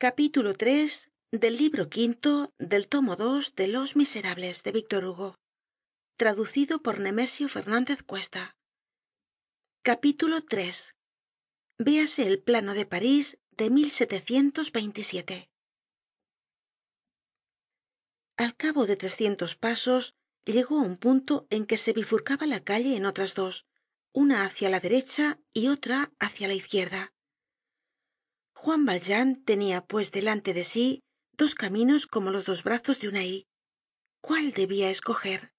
capítulo tres del libro quinto del tomo dos de los miserables de víctor hugo. Traducido por nemesio Fernández cuesta. Capítulo tres. Véase el plano de parís de al cabo de trescientos pasos llegó a un punto en que se bifurcaba la calle en otras dos una hácia la derecha y otra hácia la izquierda juan valjean tenia pues delante de sí dos caminos como los dos brazos de una y cuál debia escoger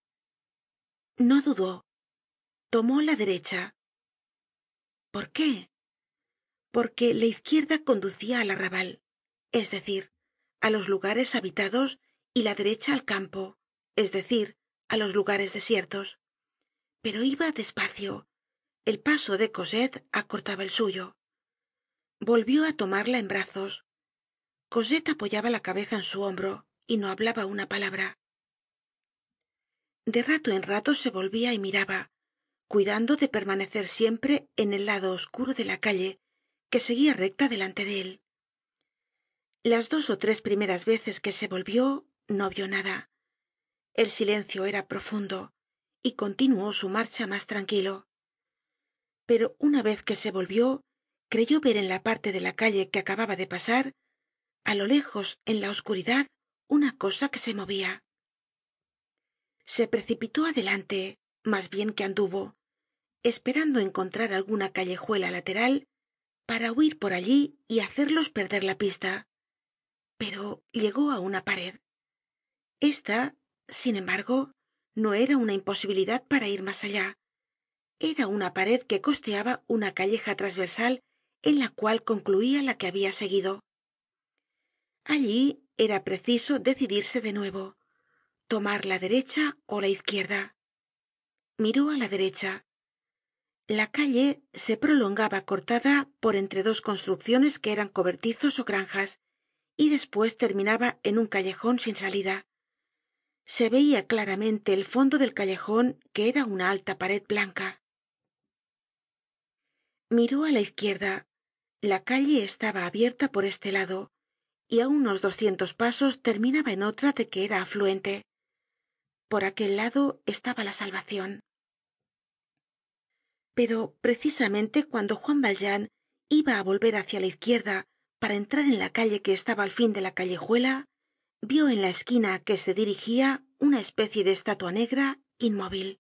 no dudó. Tomó la derecha. Por qué porque la izquierda conducia al arrabal es decir á los lugares habitados y la derecha al campo es decir á los lugares desiertos. Pero iba despacio. El paso de cosette acortaba el suyo volvió á tomarla en brazos. Cosette apoyaba la cabeza en su hombro y no hablaba una palabra. De rato en rato se volvia y miraba cuidando de permanecer siempre en el lado oscuro de la calle que seguía recta delante de él. Las dos ó tres primeras veces que se volvió no vio nada. El silencio era profundo y continuó su marcha mas tranquilo. Pero una vez que se volvió creyó ver en la parte de la calle que acababa de pasar a lo lejos en la oscuridad una cosa que se movia se precipitó adelante mas bien que anduvo esperando encontrar alguna callejuela lateral para huir por allí y hacerlos perder la pista. Pero llegó á una pared. Esta sin embargo no era una imposibilidad para ir mas allá. Era una pared que costeaba una calleja transversal en la cual concluía la que habia seguido. Allí era preciso decidirse de nuevo tomar la derecha ó la izquierda. Miró á la derecha. La calle se prolongaba cortada por entre dos construcciones que eran cobertizos ó granjas y despues terminaba en un callejon sin salida. Se veia claramente el fondo del callejon que era una alta pared blanca. Miró á la izquierda la calle estaba abierta por este lado y á unos doscientos pasos terminaba en otra de que era afluente. Por aquel lado estaba la salvacion pero precisamente cuando juan valjean iba á volver hácia la izquierda para entrar en la calle que estaba al fin de la callejuela vio en la esquina á que se dirigia una especie de estatua negra inmóvil.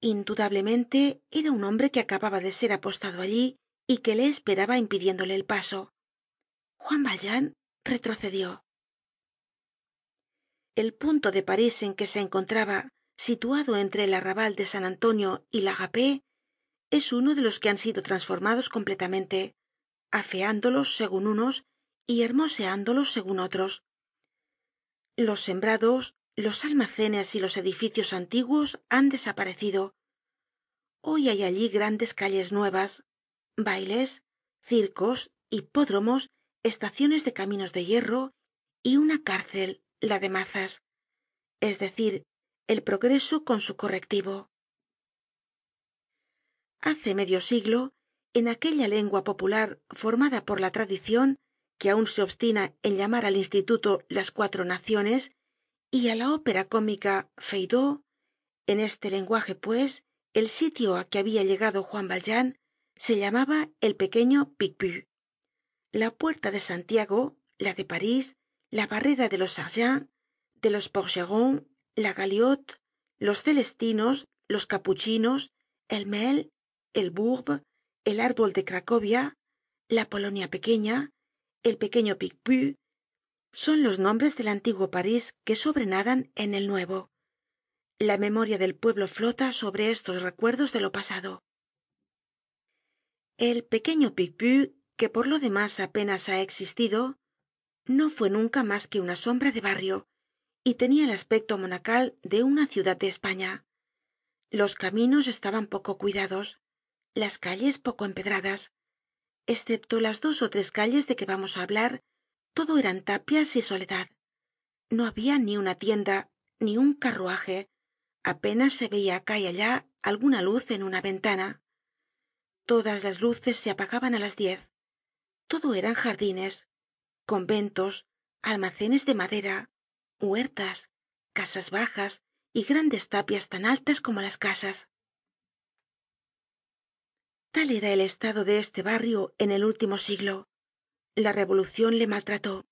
Indudablemente era un hombre que acababa de ser apostado allí y que le esperaba impidiéndole el paso. Juan valjean retrocedió. El punto de parís en que se encontraba situado entre el arrabal de san antonio y la rapée es uno de los que han sido transformados completamente afeándolos segun unos y hermoseándolos segun otros. Los sembrados los almacenes y los edificios antiguos han desaparecido. Hoy hay allí grandes calles nuevas bailes circos hipódromos estaciones de caminos de hierro y una cárcel la de mazas. Es decir el progreso con su correctivo. Hace medio siglo en aquella lengua popular formada por la tradicion que aun se obstina en llamar al instituto las cuatro naciones y á la ópera cómica feydeau en este lenguaje pues el sitio á que habia llegado juan valjean se llamaba el pequeño picpus. La puerta de santiago la de parís la barrera de los sergents de los porcherons la galiote los celestinos los capuchinos el mail el bourbe el árbol de cracovia la polonia pequeña el pequeño picpus son los nombres del antiguo parís que sobrenadan en el nuevo. La memoria del pueblo flota sobre estos recuerdos de lo pasado el pequeño picpus que por lo demás apenas ha existido no fue nunca mas que una sombra de barrio y tenia el aspecto monacal de una ciudad de españa. Los caminos estaban poco cuidados las calles poco empedradas. Escepto las dos ó tres calles de que vamos á hablar todo eran tapias y soledad. No habia ni una tienda ni un carruaje. Apenas se veia acá y allá alguna luz en una ventana todas las luces se apagaban á las diez. Todo eran jardines conventos almacenes de madera huertas casas bajas y grandes tapias tan altas como las casas. Tal era el estado de este barrio en el último siglo. La revolucion le maltrató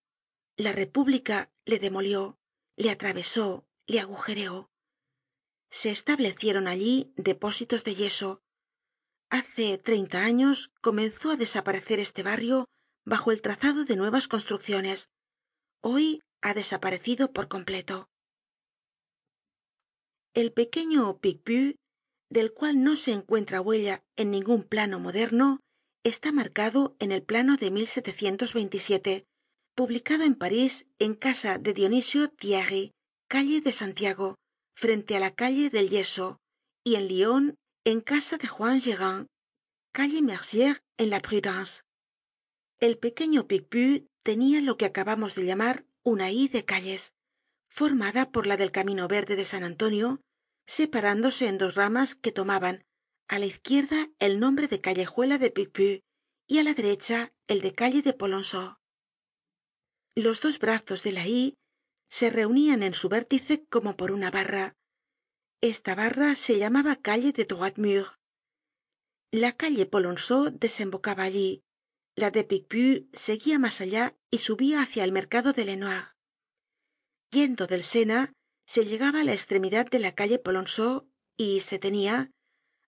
la república le demolió le atravesó le agujereó. Se establecieron allí depósitos de yeso hace treinta años comenzó á desaparecer este barrio bajo el trazado de nuevas construcciones. Hoy ha desaparecido por completo. El pequeño picpus del cual no se encuentra huella en ningún plano moderno está marcado en el plano de publicado en parís en casa de dionisio thierry calle de santiago frente á la calle del yeso y en lyon en casa de juan gérin calle merciere en la prudence. El pequeño picpus tenia lo que acabamos de llamar una y de calles formada por la del camino verde de san antonio separándose en dos ramas que tomaban á la izquierda el nombre de callejuela de picpus y á la derecha el de calle de polonceau. Los dos brazos de la y se reunían en su vértice como por una barra esta barra se llamaba calle de droit mur la calle polonceau desembocaba allí. La de picpus seguía mas allá y subía hacia el mercado de lenoir. Yendo del sena se llegaba á la estremidad de la calle polonceau y se tenia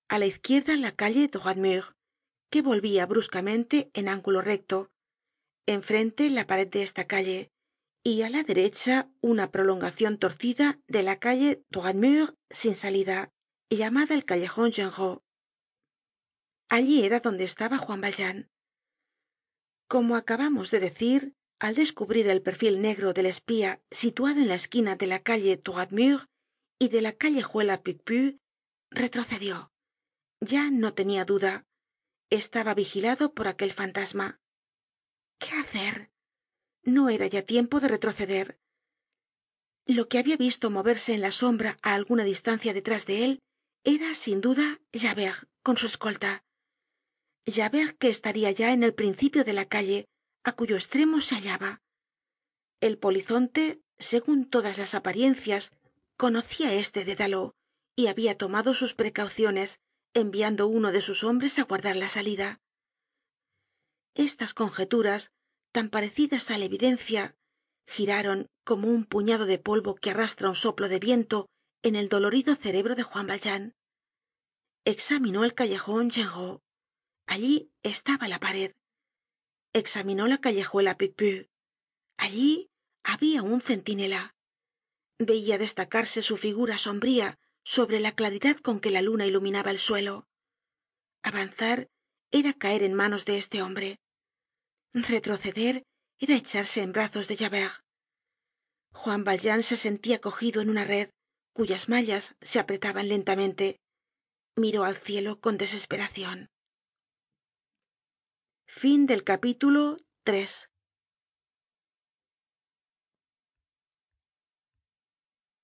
á la izquierda la calle droit mur que volvía bruscamente en ángulo recto. Enfrente la pared de esta calle y á la derecha una prolongacion torcida de la calle droit mur sin salida llamada el callejon genrot. Allí era donde estaba juan valjean. Como acabamos de decir al descubrir el perfil negro del espía situado en la esquina de la calle droit mur y de la callejuela picpus retrocedió. Ya no tenia duda. Estaba vigilado por aquel fantasma no era ya tiempo de retroceder. Lo que habia visto moverse en la sombra á alguna distancia detrás de él era sin duda javert con su escolta. Javert que estaría ya en el principio de la calle á cuyo estremo se hallaba. El polizonte segun todas las apariencias conocia este dédalo y habia tomado sus precauciones enviando uno de sus hombres á guardar la salida. Estas conjeturas tan parecidas á la evidencia giraron como un puñado de polvo que arrastra un soplo de viento en el dolorido cerebro de juan valjean. Examinó el callejon allí estaba la pared. Examinó la callejuela picpus allí había un centinela. Veia destacarse su figura sombría sobre la claridad con que la luna iluminaba el suelo. Avanzar era caer en manos de este hombre retroceder era echarse en brazos de javert. Juan valjean se sentia cogido en una red cuyas mallas se apretaban lentamente. Miró al cielo con desesperacion